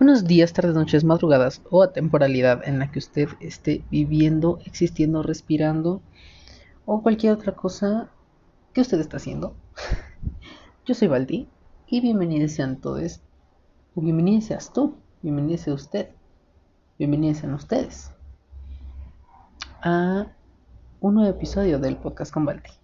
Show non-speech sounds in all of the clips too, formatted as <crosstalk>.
Buenos días, tardes, noches, madrugadas o a temporalidad en la que usted esté viviendo, existiendo, respirando o cualquier otra cosa que usted está haciendo. <laughs> Yo soy Baldi y bienvenidos sean todos, o bienvenidos seas tú, bienvenido sea usted, bienvenidos sean ustedes a un nuevo episodio del podcast con Baldi.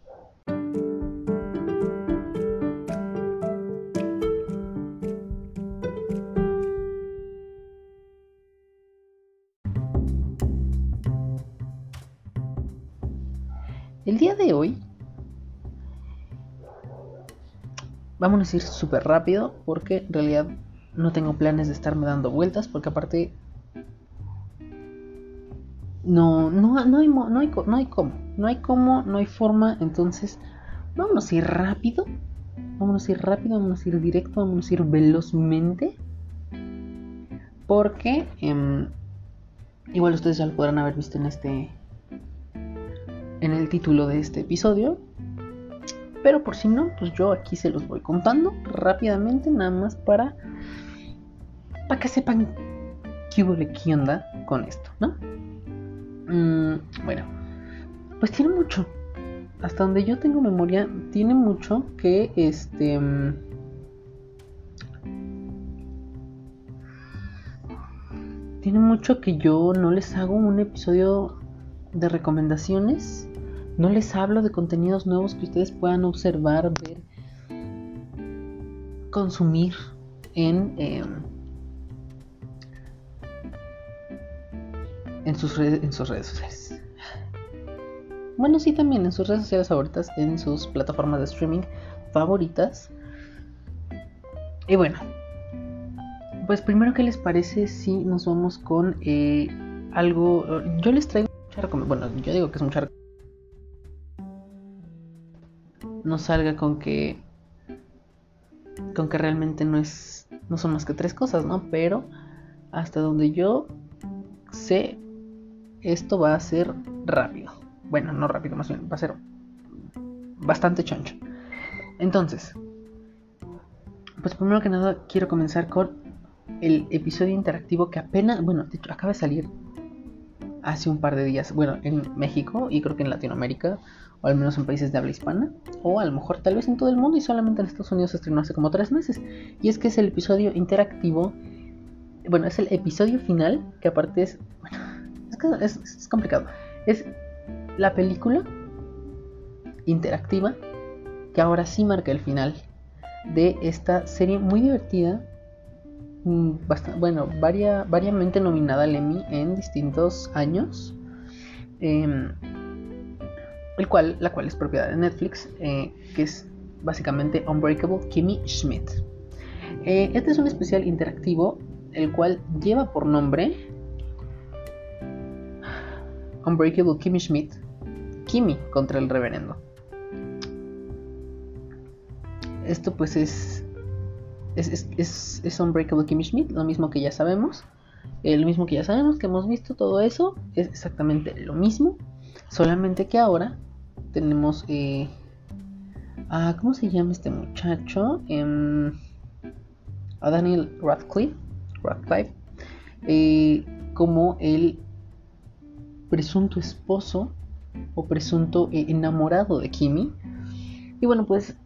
Hoy vámonos a ir súper rápido porque en realidad no tengo planes de estarme dando vueltas porque aparte no, no, no, hay, no, hay, no hay cómo, no hay cómo, no hay forma, entonces vámonos a ir rápido, vámonos a ir rápido, vámonos a ir directo, vámonos a ir velozmente porque em, igual ustedes ya lo podrán haber visto en este en el título de este episodio. Pero por si no, pues yo aquí se los voy contando rápidamente, nada más para, para que sepan qué qué onda con esto, ¿no? Mm, bueno, pues tiene mucho. Hasta donde yo tengo memoria, tiene mucho que este. Mm, tiene mucho que yo no les hago un episodio de recomendaciones no les hablo de contenidos nuevos que ustedes puedan observar, ver, consumir en, em, en, sus redes, en sus redes sociales. Bueno, sí, también en sus redes sociales favoritas, en sus plataformas de streaming favoritas. Y bueno, pues primero, ¿qué les parece si nos vamos con eh, algo? Yo les traigo mucha recomendación. Bueno, yo digo que es mucha no salga con que con que realmente no es no son más que tres cosas, ¿no? Pero hasta donde yo sé esto va a ser rápido. Bueno, no rápido, más bien va a ser bastante choncho. Entonces, pues primero que nada quiero comenzar con el episodio interactivo que apenas, bueno, de hecho acaba de salir hace un par de días, bueno, en México y creo que en Latinoamérica o al menos en países de habla hispana, o a lo mejor tal vez en todo el mundo y solamente en Estados Unidos se estrenó hace como tres meses. Y es que es el episodio interactivo, bueno, es el episodio final, que aparte es, bueno, es, es complicado, es la película interactiva que ahora sí marca el final de esta serie muy divertida, mm, bastante, bueno, varia, variamente nominada al Emmy en distintos años. Eh, el cual, la cual es propiedad de Netflix, eh, que es básicamente Unbreakable Kimmy Schmidt. Eh, este es un especial interactivo, el cual lleva por nombre Unbreakable Kimmy Schmidt, Kimmy contra el reverendo. Esto pues es es, es, es, Unbreakable Kimmy Schmidt, lo mismo que ya sabemos. Eh, lo mismo que ya sabemos, que hemos visto todo eso, es exactamente lo mismo, solamente que ahora tenemos eh, a, ¿cómo se llama este muchacho? Em, a Daniel Radcliffe, Radcliffe eh, como el presunto esposo o presunto eh, enamorado de Kimi. Y bueno, pues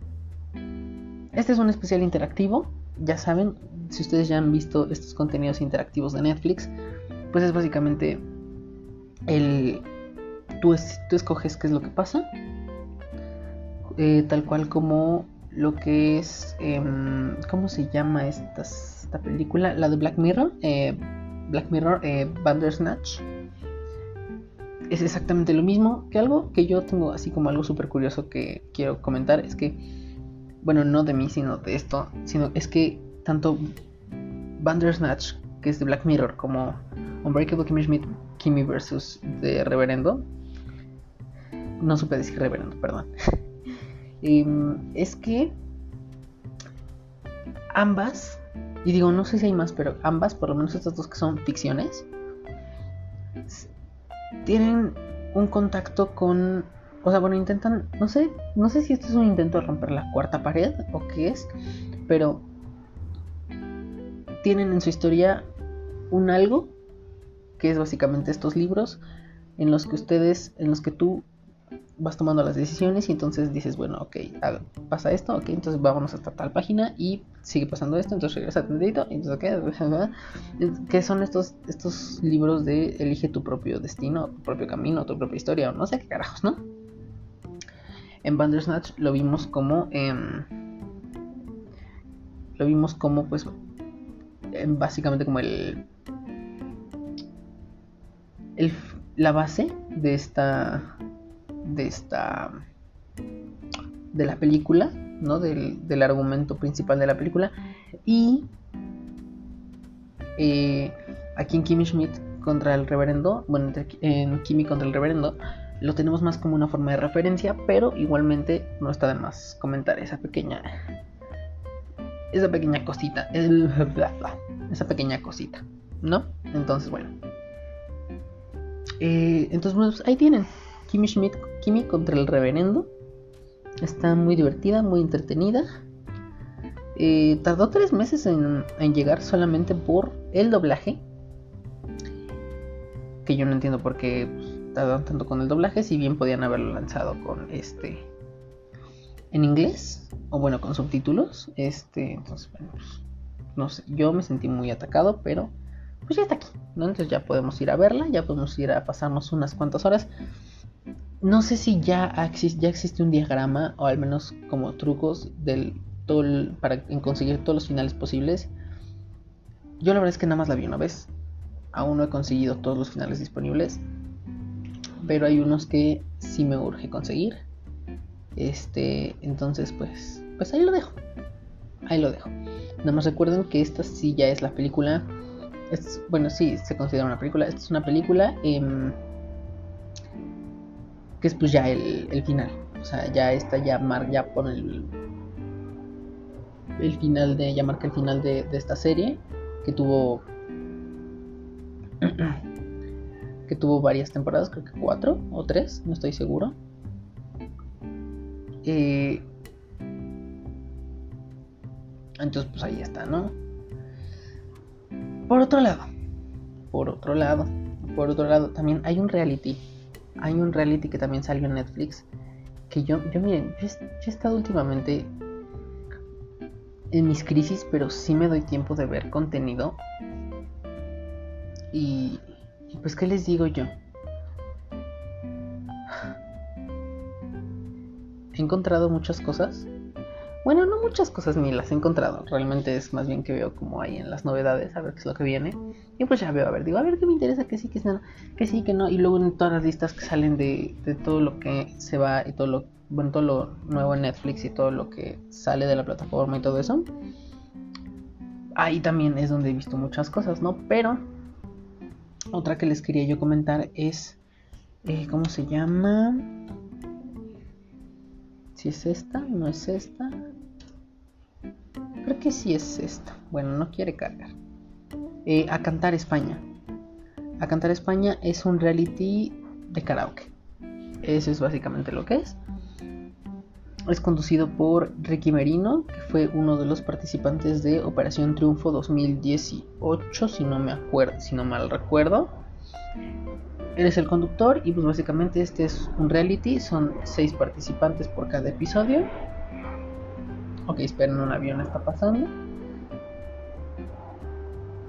este es un especial interactivo. Ya saben, si ustedes ya han visto estos contenidos interactivos de Netflix, pues es básicamente el tú, escoges qué es lo que pasa, eh, tal cual como lo que es, em, ¿cómo se llama esta, esta, película? La de Black Mirror, eh, Black Mirror eh, Bandersnatch. Es exactamente lo mismo que algo que yo tengo así como algo súper curioso que quiero comentar. Es que, bueno, no de mí, sino de esto, sino es que tanto Bandersnatch, que es de Black Mirror, como Unbreakable Kimmy Schmidt, Kimmy versus de Reverendo, no supe decir reverendo, perdón. <laughs> Em, es que ambas, y digo, no sé si hay más, pero ambas, por lo menos estas dos que son ficciones, tienen un contacto con, o sea, bueno, intentan, no sé, no sé si esto es un intento de romper la cuarta pared o qué es, pero tienen en su historia un algo que es básicamente estos libros en los que ustedes, en los que tú vas tomando las decisiones y entonces dices, bueno, ok, pasa esto, ok, entonces vámonos hasta tal página y sigue pasando esto, entonces regresa a tantito, entonces, ¿qué? <laughs> ¿Qué son estos, estos libros de elige tu propio destino, tu propio camino, tu propia historia, o no sé qué carajos, ¿no? En Bandersnatch lo vimos como, em, lo vimos como, pues, em, básicamente como el, la base de esta de esta de la película, ¿no? Del, del argumento principal de la película. Y eh, aquí en Kimmy Schmidt contra el reverendo, bueno, en Kimmy contra el reverendo, lo tenemos más como una forma de referencia, pero igualmente no está de más comentar esa pequeña, esa pequeña cosita, el, <laughs> esa pequeña cosita, ¿no? Entonces, bueno. Eh, entonces, bueno, pues ahí tienen. Kimmy Schmidt, Kimmy contra el reverendo. Está muy divertida, muy entretenida. Eh, tardó tres meses en, llegar solamente por el doblaje. Que yo no entiendo por qué pues, tardaron tanto con el doblaje. Si bien podían haberlo lanzado con este. En inglés. O bueno, con subtítulos. Este. Entonces, bueno, pues, no sé. Yo me sentí muy atacado. Pero. Pues ya está aquí. Entonces ya podemos ir a verla. Ya podemos ir a pasarnos unas cuantas horas no sé si ya, existe, un diagrama o al menos como trucos para conseguir todos los finales posibles. Yo la verdad es que nada más la vi una vez. Aún no he conseguido todos los finales disponibles. Pero hay unos que sí me urge conseguir. Este, entonces pues pues ahí lo dejo. Ahí lo dejo. Nada más recuerden que esta sí ya es la película. Es, bueno, sí, se considera una película. Esta es una película. Eh, que es pues ya el, final. O sea, ya está, ya, mar, ya pone el, el final de, ya marca el final de, esta serie, que tuvo, <clears throat> que tuvo varias temporadas, creo que cuatro o tres, no estoy seguro. Eh, entonces, pues ahí está, ¿no? Por otro lado, por otro lado, por otro lado, también hay un reality hay un reality que también salió en Netflix. Que yo, yo miren, yo, he estado últimamente en mis crisis, pero sí me doy tiempo de ver contenido. Y, y pues, ¿qué les digo yo? He encontrado muchas cosas bueno, no muchas cosas ni las he encontrado. Realmente es más bien que veo como ahí en las novedades, a ver qué es lo que viene. Y pues ya veo, a ver, digo, a ver qué me interesa, que sí, que no, que sí, que no. Y luego en todas las listas que salen de, de todo lo que se va y todo lo, bueno, todo lo nuevo en Netflix y todo lo que sale de la plataforma y todo eso. Ahí también es donde he visto muchas cosas, ¿no? Pero otra que les quería yo comentar es, eh, ¿cómo se llama? Si es esta, no es esta. Creo que sí es esta. Bueno, no quiere cargar. Eh, a Cantar España. A Cantar España es un reality de karaoke. Eso es básicamente lo que es. Es conducido por Ricky Merino, que fue uno de los participantes de Operación Triunfo 2018, si no me acuerdo, si no mal recuerdo. Él es el conductor y pues básicamente este es un reality, son seis participantes por cada episodio. Ok, esperen, un avión está pasando.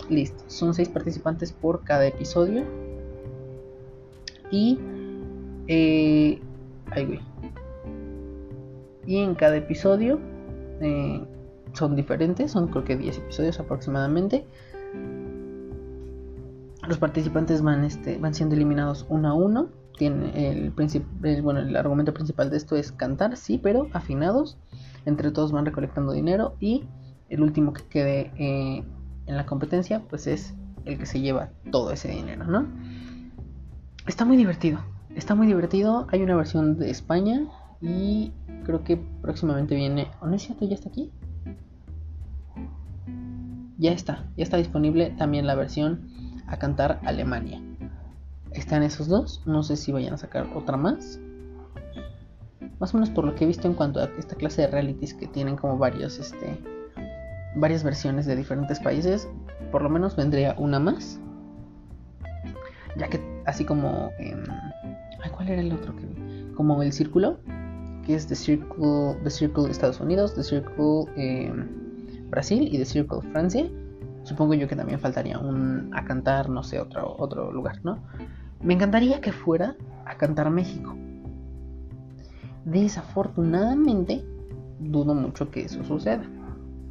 Listo, son seis participantes por cada episodio. Y... Eh, güey. Y en cada episodio eh, son diferentes, son creo que 10 episodios aproximadamente. Los participantes van, este, van siendo eliminados uno a uno. Tiene el, el, bueno, el argumento principal de esto es cantar, sí, pero afinados entre todos van recolectando dinero y el último que quede eh, en la competencia pues es el que se lleva todo ese dinero, ¿no? Está muy divertido, está muy divertido. Hay una versión de España y creo que próximamente viene. ¿O no es cierto? ¿Ya está aquí? Ya está, ya está disponible también la versión a cantar Alemania. Están esos dos, no sé si vayan a sacar otra más más o menos por lo que he visto en cuanto a esta clase de realities que tienen como varios, este, varias versiones de diferentes países, por lo menos vendría una más. Ya que así como... ¿Cuál era el otro que vi? Como el círculo, que es The Circle, The Circle Estados Unidos, The Circle em, Brasil y The Circle Francia. Supongo yo que también faltaría un a cantar, no sé, otro, otro lugar, ¿no? Me encantaría que fuera a cantar México. Desafortunadamente, dudo mucho que eso suceda.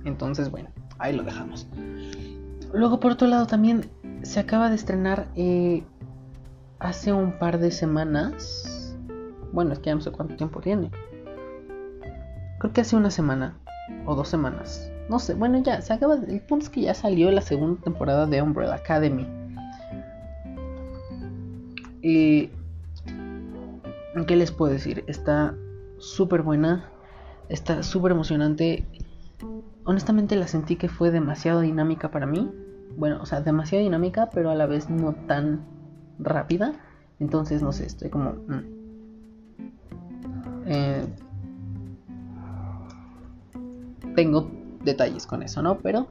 Entonces, bueno, ahí lo dejamos. Luego, por otro lado, también se acaba de estrenar eh, hace un par de semanas. Bueno, es que ya no sé cuánto tiempo tiene. Creo que hace una semana o dos semanas. No sé, bueno, ya se acaba. El punto es que ya salió la segunda temporada de Umbrella Academy. Y. ¿Qué les puedo decir? Está súper buena. Está súper emocionante. Honestamente la sentí que fue demasiado dinámica para mí. Bueno, o sea, demasiado dinámica, pero a la vez no tan rápida. Entonces, no sé, estoy como... Mm. Eh, tengo detalles con eso, ¿no? Pero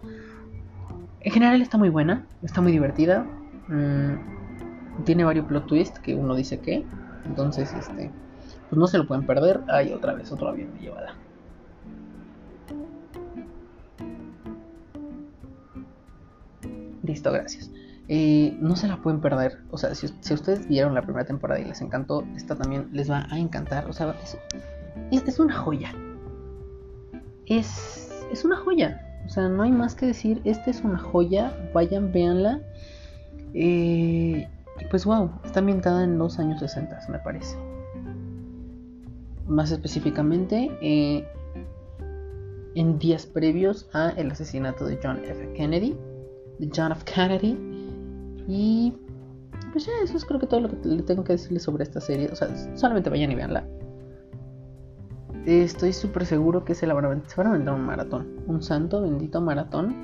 en general está muy buena, está muy divertida. Mm, tiene varios plot twists que uno dice que. Entonces, este, pues no se lo pueden perder. Ay, otra vez, otro avión me llevada. Listo, gracias. Eh, no se la pueden perder. O sea, si, ustedes vieron la primera temporada y les encantó, esta también les va a encantar. O sea, es, es, una joya. Es, es una joya. O sea, no hay más que decir. Esta es una joya. Vayan, véanla. Eh, pues wow, está ambientada en los años 60, me parece. Más específicamente, eh, en días previos a el asesinato de John F. Kennedy. De John F. Kennedy y pues ya, eso es creo que todo lo que le tengo que decirles sobre esta serie. O sea, solamente vayan y veanla. Estoy súper seguro que se, la van a, se van a vender un maratón. Un santo bendito maratón.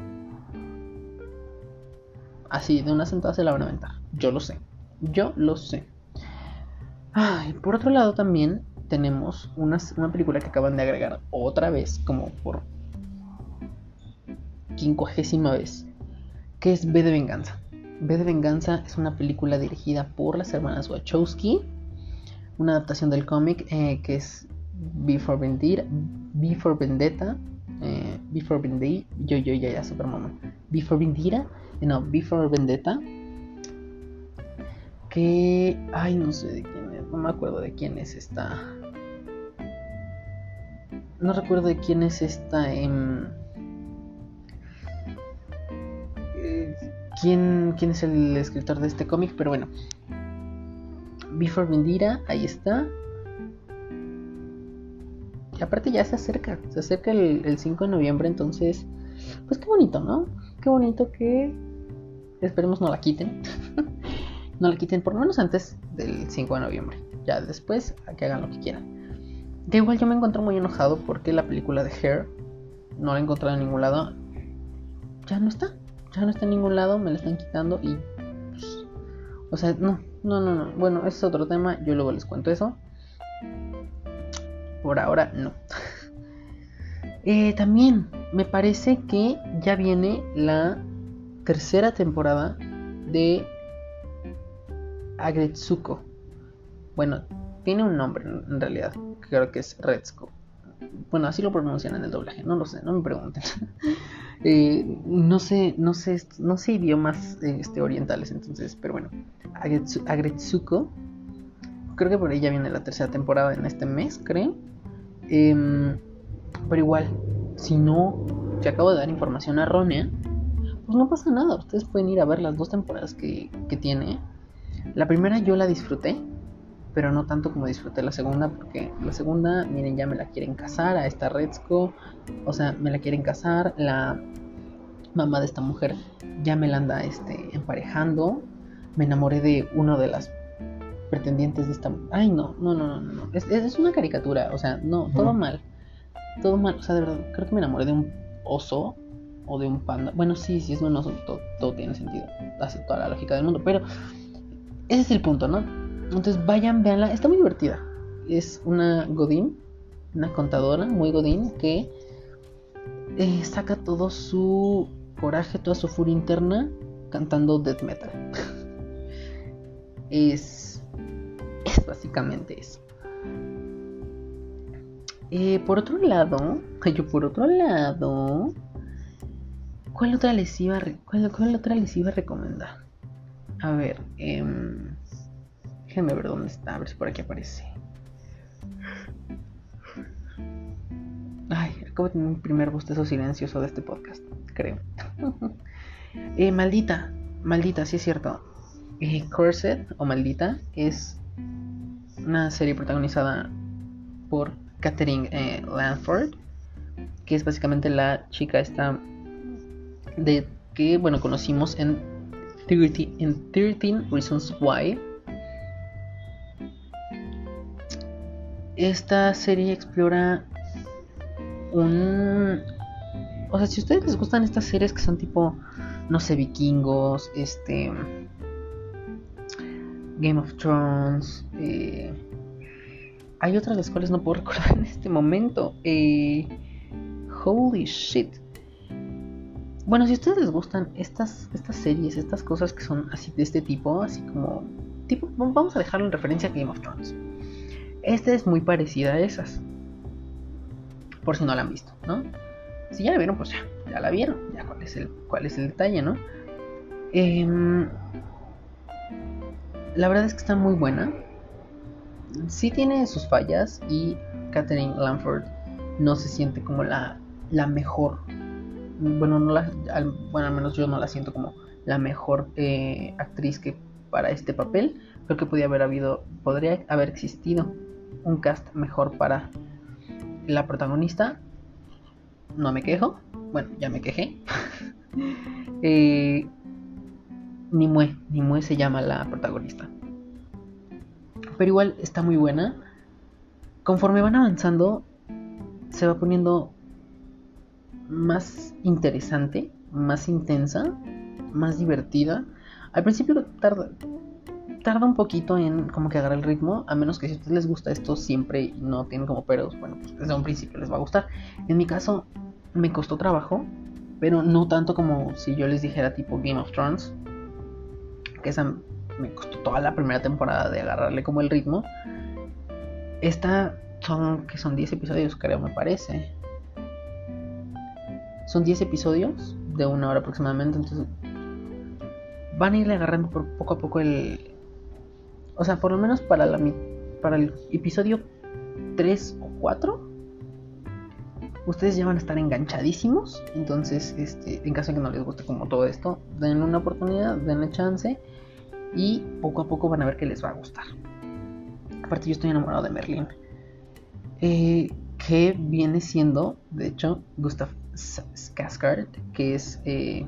Así, de una sentada se la van a aventar. Yo lo sé. Yo lo sé. y por otro lado también tenemos una, una película que acaban de agregar otra vez, como por quincuagésima vez, que es B de Venganza. B de Venganza es una película dirigida por las hermanas Wachowski, una adaptación del cómic eh, que es Before Vendetta, Before Vendetta, eh, Before Vendetta, yo, yo, ya, ya, super mamá, Before Vendetta, eh, no, Before Vendetta, que, ay, no sé de quién es, no me acuerdo de quién es esta, no recuerdo de quién es esta, eh, quién, quién es el escritor de este cómic, pero bueno. Before Vendira, ahí está. Y aparte ya se acerca, se acerca el, 5 de noviembre, entonces, pues qué bonito, ¿no? Qué bonito que esperemos no la quiten. <laughs> no la quiten por lo menos antes del 5 de noviembre. Ya después, a que hagan lo que quieran. De igual yo me encuentro muy enojado porque la película de Hair no la he encontrado en ningún lado. Ya no está ya no está en ningún lado, me la están quitando y... Pues, o sea, no, no, no, no. Bueno, ese es otro tema, yo luego les cuento eso. Por ahora no. <laughs> Eh, también me parece que ya viene la tercera temporada de Agretsuko. Bueno, tiene un nombre en realidad, creo que es Retsuko. Bueno, así lo pronuncian en el doblaje, no lo sé, no me pregunten. <laughs> Eh, no sé, no sé, no sé idiomas este, orientales, entonces, pero bueno. Agretsuko. Creo que por ahí ya viene la tercera temporada en este mes, creo. Em, pero igual, si no te acabo de dar información errónea, pues no pasa nada. Ustedes pueden ir a ver las dos temporadas que, que tiene. La primera yo la disfruté pero no tanto como disfruté la segunda, porque la segunda, miren, ya me la quieren casar a esta Redsco, o sea, me la quieren casar, la mamá de esta mujer ya me la anda este, emparejando, me enamoré de uno de las pretendientes de esta... Ay, no, no, no, no, no, es, es una caricatura, o sea, no, todo mal, todo mal, o sea, de verdad, creo que me enamoré de un oso o de un panda, bueno, sí, sí es un oso, todo, todo tiene sentido, hace toda la lógica del mundo, pero ese es el punto, ¿no? Entonces vayan, véanla, está muy divertida. Es una Godín, una contadora muy Godín que eh, saca todo su coraje, toda su furia interna cantando death metal. <laughs> es, es básicamente eso. Eh, por otro lado, <laughs> yo por otro lado, ¿cuál otra les iba a, cuál, otra les iba a recomendar? A ver, eh, déjenme ver dónde está, a ver si por aquí aparece. Ay, acabo de tener un primer bostezo silencioso de este podcast, creo. <laughs> eh, maldita, maldita, sí es cierto. Eh, Corset o Maldita es una serie protagonizada por Catherine eh, Lanford, que es básicamente la chica esta de que bueno conocimos en 13, en 13 Reasons Why. Esta serie explora un... O sea, si a ustedes les gustan estas series que son tipo, no sé, vikingos, este... Game of Thrones, eh, hay otras las cuales no puedo <laughs> recordar en este momento. Eh, holy shit. Bueno, si a ustedes les gustan estas, estas series, estas cosas que son así de este tipo, así como... Tipo, vamos a dejarlo en referencia a Game of Thrones. Esta es muy parecida a esas por si no la han visto, ¿no? Si ya la vieron, pues ya, ya la vieron, ya cuál es el, cuál es el detalle, ¿no? Em, la verdad es que está muy buena. Sí tiene sus fallas y Catherine Lanford no se siente como la, la mejor. Bueno, no la, al, bueno, al menos yo no la siento como la mejor eh, actriz que para este papel. Creo que podría haber habido, podría haber existido un cast mejor para la protagonista, no me quejo, bueno, ya me quejé. <laughs> eh, Nimue, Nimue se llama la protagonista. Pero igual está muy buena. Conforme van avanzando, se va poniendo más interesante, más intensa, más divertida. Al principio tarda, tarda un poquito en como que agarrar el ritmo, a menos que si a ustedes les gusta esto siempre no tienen como peros, bueno, pues desde un principio les va a gustar. En mi caso me costó trabajo, pero no tanto como si yo les dijera tipo Game of Thrones, que esa me costó toda la primera temporada de agarrarle como el ritmo. Esta son que son 10 episodios, creo, me parece. Son 10 episodios de una hora aproximadamente, entonces van a irle agarrando por poco a poco el, o sea, por lo menos para, la, el episodio 3 o 4, ustedes ya van a estar enganchadísimos. Entonces, este, en caso de que no les guste como todo esto, denle una oportunidad, denle chance y poco a poco van a ver que les va a gustar. Aparte, yo estoy enamorado de Merlin. Eh, que viene siendo, de hecho, Gustav Skarsgård, que es, eh,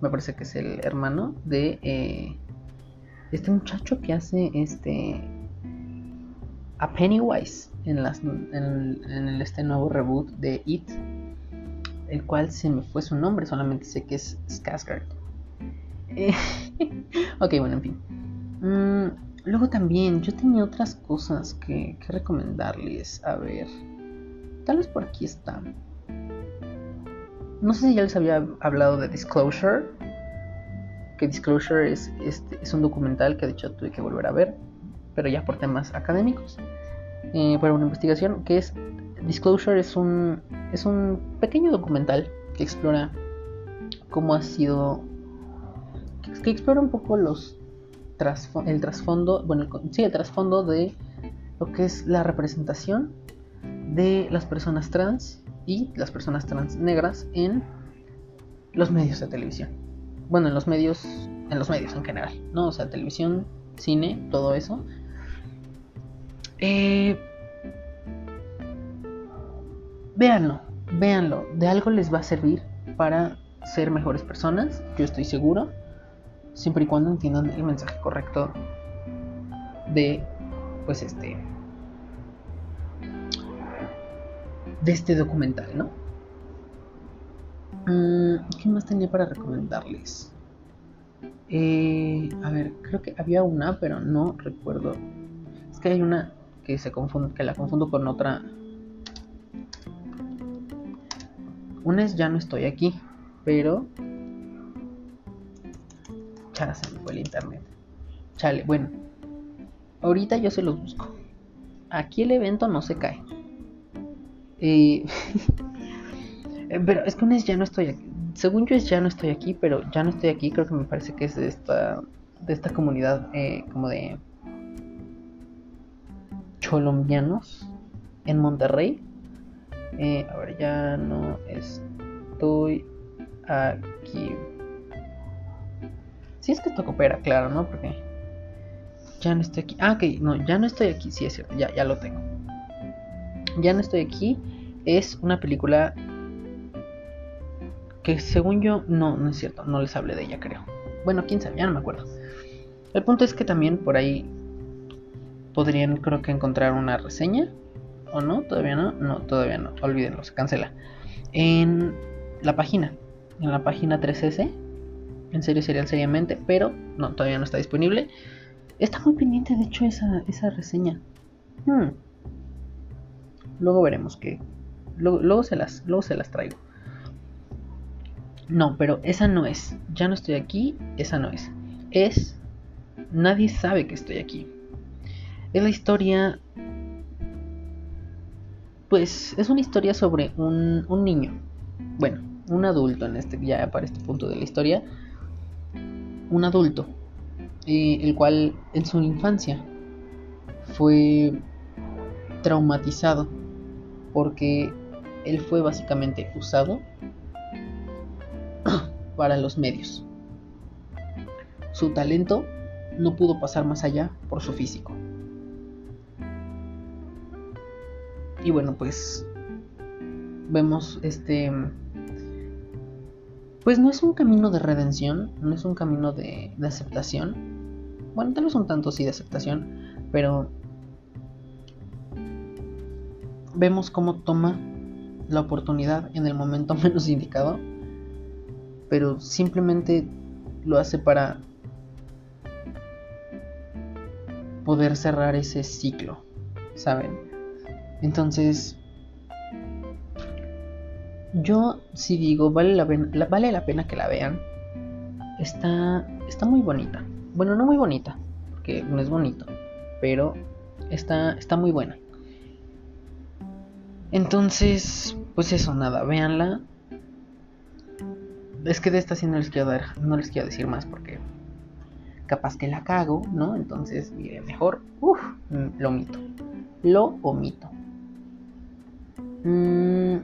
me parece que es el hermano de eh, este muchacho que hace este a Pennywise en, las, en, este nuevo reboot de It, el cual se me fue su nombre, solamente sé que es Skarsgård. <laughs> ok, bueno, en fin. Mm, luego también yo tenía otras cosas que, que recomendarles. A ver, tal vez por aquí está. No sé si ya les había hablado de Disclosure Disclosure es, este, es un documental que de hecho tuve que volver a ver, pero ya por temas académicos, eh, para una investigación, que es Disclosure es un, es un pequeño documental que explora cómo ha sido, que, explora un poco los el trasfondo, bueno, sí, el trasfondo de lo que es la representación de las personas trans y las personas trans negras en los medios de televisión bueno, en los medios, en los medios en general, ¿no? O sea, televisión, cine, todo eso. Eh, véanlo, véanlo, de algo les va a servir para ser mejores personas, yo estoy seguro, siempre y cuando entiendan el mensaje correcto de, pues este, de este documental, ¿no? Mm, ¿Qué más tenía para recomendarles? Eh, a ver, creo que había una, pero no recuerdo. Es que hay una que se confunde, que la confundo con otra. Una es ya no estoy aquí, pero chas, se me fue el internet. Chale, bueno. Ahorita yo se los busco. Aquí el evento no se cae. Eh, <laughs> pero es que un es ya no estoy aquí. Según yo es ya no estoy aquí, pero ya no estoy aquí. Creo que me parece que es de esta, de esta comunidad eh, como de colombianos en Monterrey. Eh, a ver, ya no estoy aquí. Si es que esto coopera, claro, ¿no? Porque ya no estoy aquí. Ah, ok, no, ya no estoy aquí. Sí, es cierto, ya, ya lo tengo. Ya no estoy aquí. Es una película que según yo, no, no es cierto, no les hablé de ella, creo. Bueno, quién sabe, ya no me acuerdo. El punto es que también por ahí podrían, creo que encontrar una reseña. ¿O no? ¿Todavía no? No, todavía no. Olvídenlo, se cancela. En la página. En la página 3S. En serio, serial, seriamente. Pero no, todavía no está disponible. Está muy pendiente, de hecho, esa, esa reseña. Hmm. Luego veremos que. Luego, se las, luego se las traigo. No, pero esa no es. Ya no estoy aquí, esa no es. Es. Nadie sabe que estoy aquí. Es la historia. Pues es una historia sobre un, un niño. Bueno, un adulto en este, ya para este punto de la historia. Un adulto. Eh, el cual en su infancia fue traumatizado porque él fue básicamente usado para los medios. Su talento no pudo pasar más allá por su físico. Y bueno, pues vemos este... Pues no es un camino de redención, no es un camino de, aceptación. Bueno, tal vez un tanto sí de aceptación, pero vemos cómo toma la oportunidad en el momento <laughs> menos indicado, pero simplemente lo hace para poder cerrar ese ciclo, ¿saben? Entonces, yo sí digo, vale la, pena, vale la pena que la vean. Está, está muy bonita. Bueno, no muy bonita, porque no es bonito, pero está, está muy buena. Entonces, pues eso, nada, véanla. Es que de esta sí no les quiero dar, no les quiero decir más porque capaz que la cago, ¿no? Entonces, mire, mejor, uff, lo omito. Lo omito. Mm,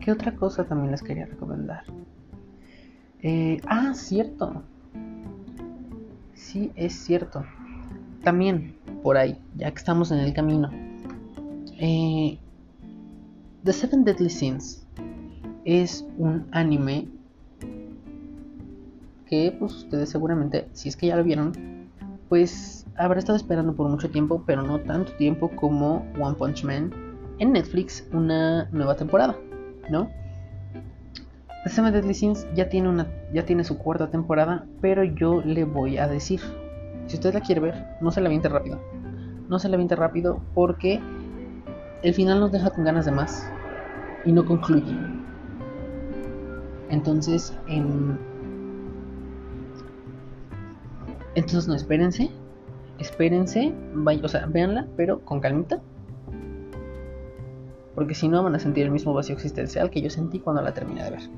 ¿Qué otra cosa también les quería recomendar? Eh, ah, cierto. Sí, es cierto. También, por ahí, ya que estamos en el camino. Eh, The Seven Deadly Sins es un anime que pues ustedes seguramente, si es que ya lo vieron, pues habrá estado esperando por mucho tiempo, pero no tanto tiempo como One Punch Man en Netflix una nueva temporada, ¿no? The Seven Deadly Sins ya tiene, una, ya tiene su cuarta temporada, pero yo le voy a decir, si usted la quiere ver, no se la viente rápido. No se la viente rápido porque el final nos deja con ganas de más y no concluye. Entonces, en... entonces no espérense, espérense, vaya, o sea, véanla, pero con calmita porque si no van a sentir el mismo vacío existencial que yo sentí cuando la terminé de ver. <laughs>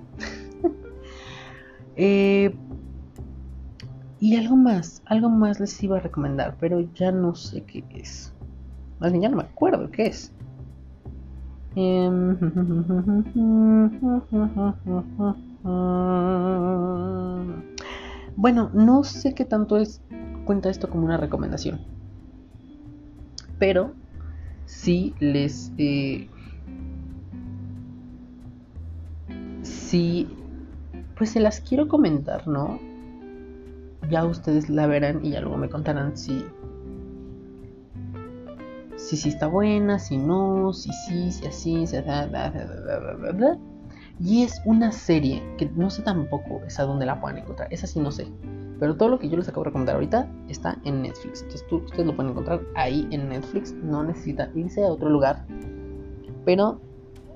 Eh, y algo más, algo más les iba a recomendar, pero ya no sé qué es. Más bien ya no me acuerdo qué es. Em, <laughs> <laughs> bueno, no sé qué tanto es cuenta esto como una recomendación. Pero sí les eh, si pues se las quiero comentar, ¿no? Ya ustedes la verán y ya luego me contarán si si sí está buena, si no, si sí, si así, si bla, Y es una serie que no sé tampoco es a dónde la pueden encontrar. Esa sí no sé. Pero todo lo que yo les acabo de recomendar ahorita está en Netflix. Entonces ustedes lo pueden encontrar ahí en Netflix. No necesita irse a otro lugar. Pero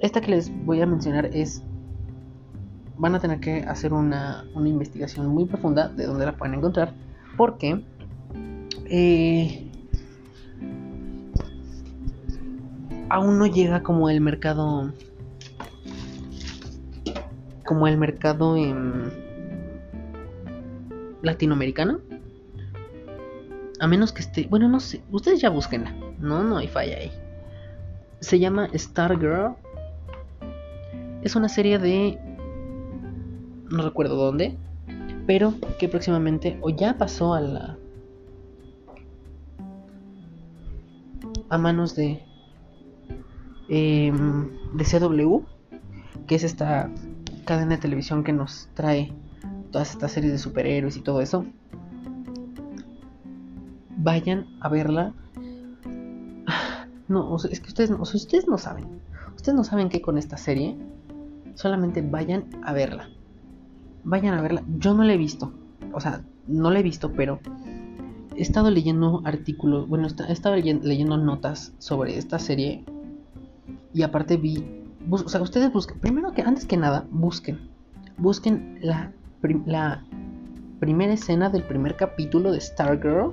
esta que les voy a mencionar es van a tener que hacer una, una investigación muy profunda de dónde la pueden encontrar. Porque eh, aún no llega como el mercado como el mercado en latinoamericano. A menos que esté bueno no sé ustedes ya búsquenla no no hay falla ahí. Se llama Stargirl. Es una serie de no recuerdo dónde pero que próximamente o ya pasó a la a manos de Em, de CW, que es esta cadena de televisión que nos trae todas estas series de superhéroes y todo eso. Vayan a verla. <sighs> No, es que ustedes, ustedes no saben. Ustedes no saben que con esta serie. Solamente vayan a verla. Vayan a verla. Yo no la he visto. O sea, no la he visto, pero he estado leyendo artículos. Bueno, he estado leyendo notas sobre esta serie y aparte vi, o sea, ustedes busquen, primero que antes que nada, busquen, busquen la, la primera escena del primer capítulo de Stargirl,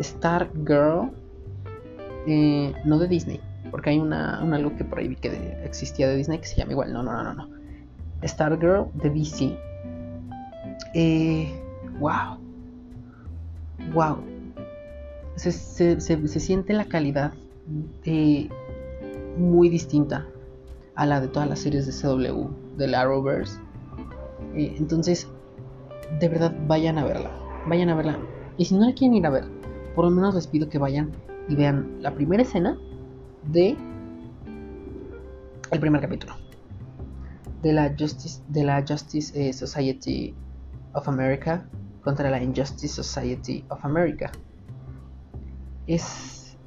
Stargirl, eh, no de Disney, porque hay una, un algo que por ahí que existía de Disney que se llama igual, no, no, no, no, no. Stargirl de DC. Eh, wow. Wow. Se, se, se, se siente la calidad de muy distinta a la de todas las series de CW, del Arrowverse. Eh, entonces, de verdad, vayan a verla. Vayan a verla. Y si no la quieren ir a ver, por lo menos les pido que vayan y vean la primera escena de el primer capítulo de la Justice de la Justice eh, Society of America contra la Injustice Society of America. Es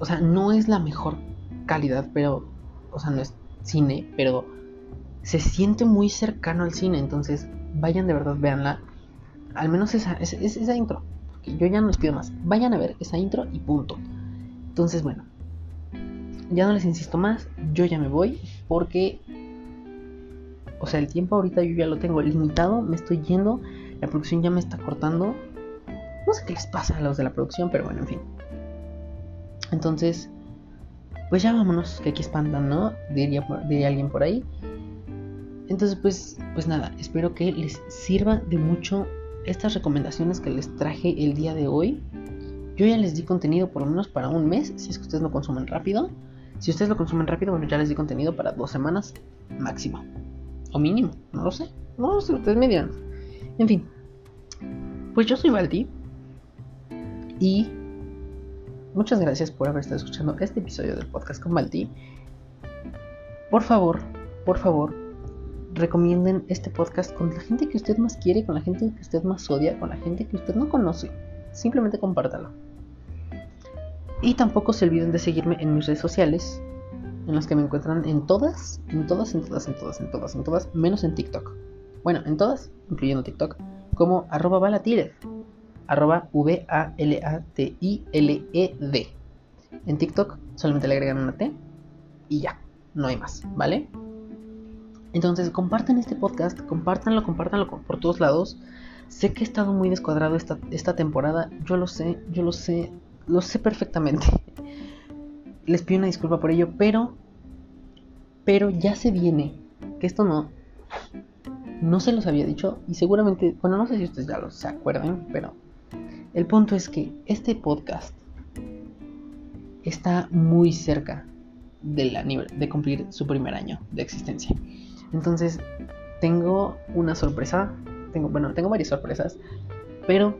o sea, no es la mejor calidad, pero, o sea, no es cine, pero se siente muy cercano al cine, entonces vayan de verdad, véanla. Al menos esa, esa, esa intro. yo ya no les pido más. Vayan a ver esa intro y punto. Entonces, bueno. Ya no les insisto más. Yo ya me voy. Porque. O sea, el tiempo ahorita yo ya lo tengo limitado. Me estoy yendo. La producción ya me está cortando. No sé qué les pasa a los de la producción. Pero bueno, en fin. Entonces pues ya vámonos, que aquí espantan, ¿no? Diría, alguien por ahí. Entonces, pues, pues nada, espero que les sirva de mucho estas recomendaciones que les traje el día de hoy. Yo ya les di contenido por lo menos para un mes, si es que ustedes lo consumen rápido. Si ustedes lo consumen rápido, bueno, ya les di contenido para dos semanas máximo. O mínimo, no lo sé. No lo sé, ustedes me dirán. En fin. Pues yo soy Valdi. Y Muchas gracias por haber estado escuchando este episodio del podcast con Balti. Por favor, por favor, recomienden este podcast con la gente que usted más quiere, con la gente que usted más odia, con la gente que usted no conoce. Simplemente compártalo. Y tampoco se olviden de seguirme en mis redes sociales, en las que me encuentran en todas, en todas, en todas, en todas, en todas, en todas, menos en TikTok. Bueno, en todas, incluyendo TikTok, como arroba balatired arroba V-A-L-A-T-I-L-E-D. En TikTok solamente le agregan una T y ya, no hay más, ¿vale? Entonces compartan este podcast, compártanlo, compártanlo por todos lados. Sé que he estado muy descuadrado esta, esta temporada, yo lo sé, yo lo sé, lo sé perfectamente. <laughs> Les pido una disculpa por ello, pero, pero ya se viene, que esto no, no se los había dicho y seguramente, bueno, no sé si ustedes ya lo se acuerdan, pero el punto es que este podcast está muy cerca de, de cumplir su primer año de existencia. Entonces, tengo una sorpresa. Tengo, bueno, tengo varias sorpresas. Pero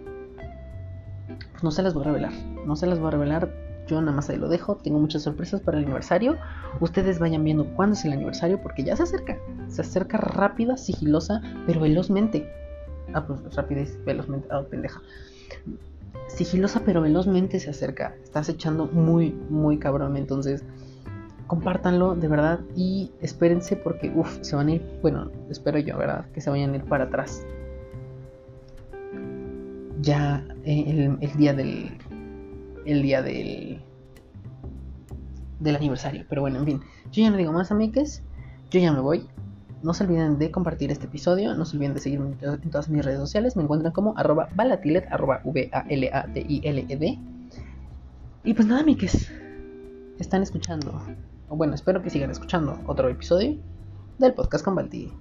pues, no se las voy a revelar. No se las voy a revelar. Yo nada más ahí lo dejo. Tengo muchas sorpresas para el aniversario. Ustedes vayan viendo cuándo es el aniversario porque ya se acerca. Se acerca rápida, sigilosa, pero velozmente. Ah, pues rapidez, velozmente. Ah, pendeja sigilosa pero velozmente se acerca. Estás echando muy, muy cabrón. Entonces, compártanlo de verdad y espérense porque, uff, se van a ir, bueno, espero yo, ¿verdad? Que se vayan a ir para atrás. Ya eh, el, día del... El día del... Del aniversario. Pero bueno, en fin. Yo ya no digo más, amigues. Yo ya me voy. No se olviden de compartir este episodio, no se olviden de seguirme en todas mis redes sociales, me encuentran como arroba balatilet, arroba V-A-L-A-T-I-L-E-D. Y pues nada, miques, están escuchando, o bueno, espero que sigan escuchando otro episodio del podcast con Balti.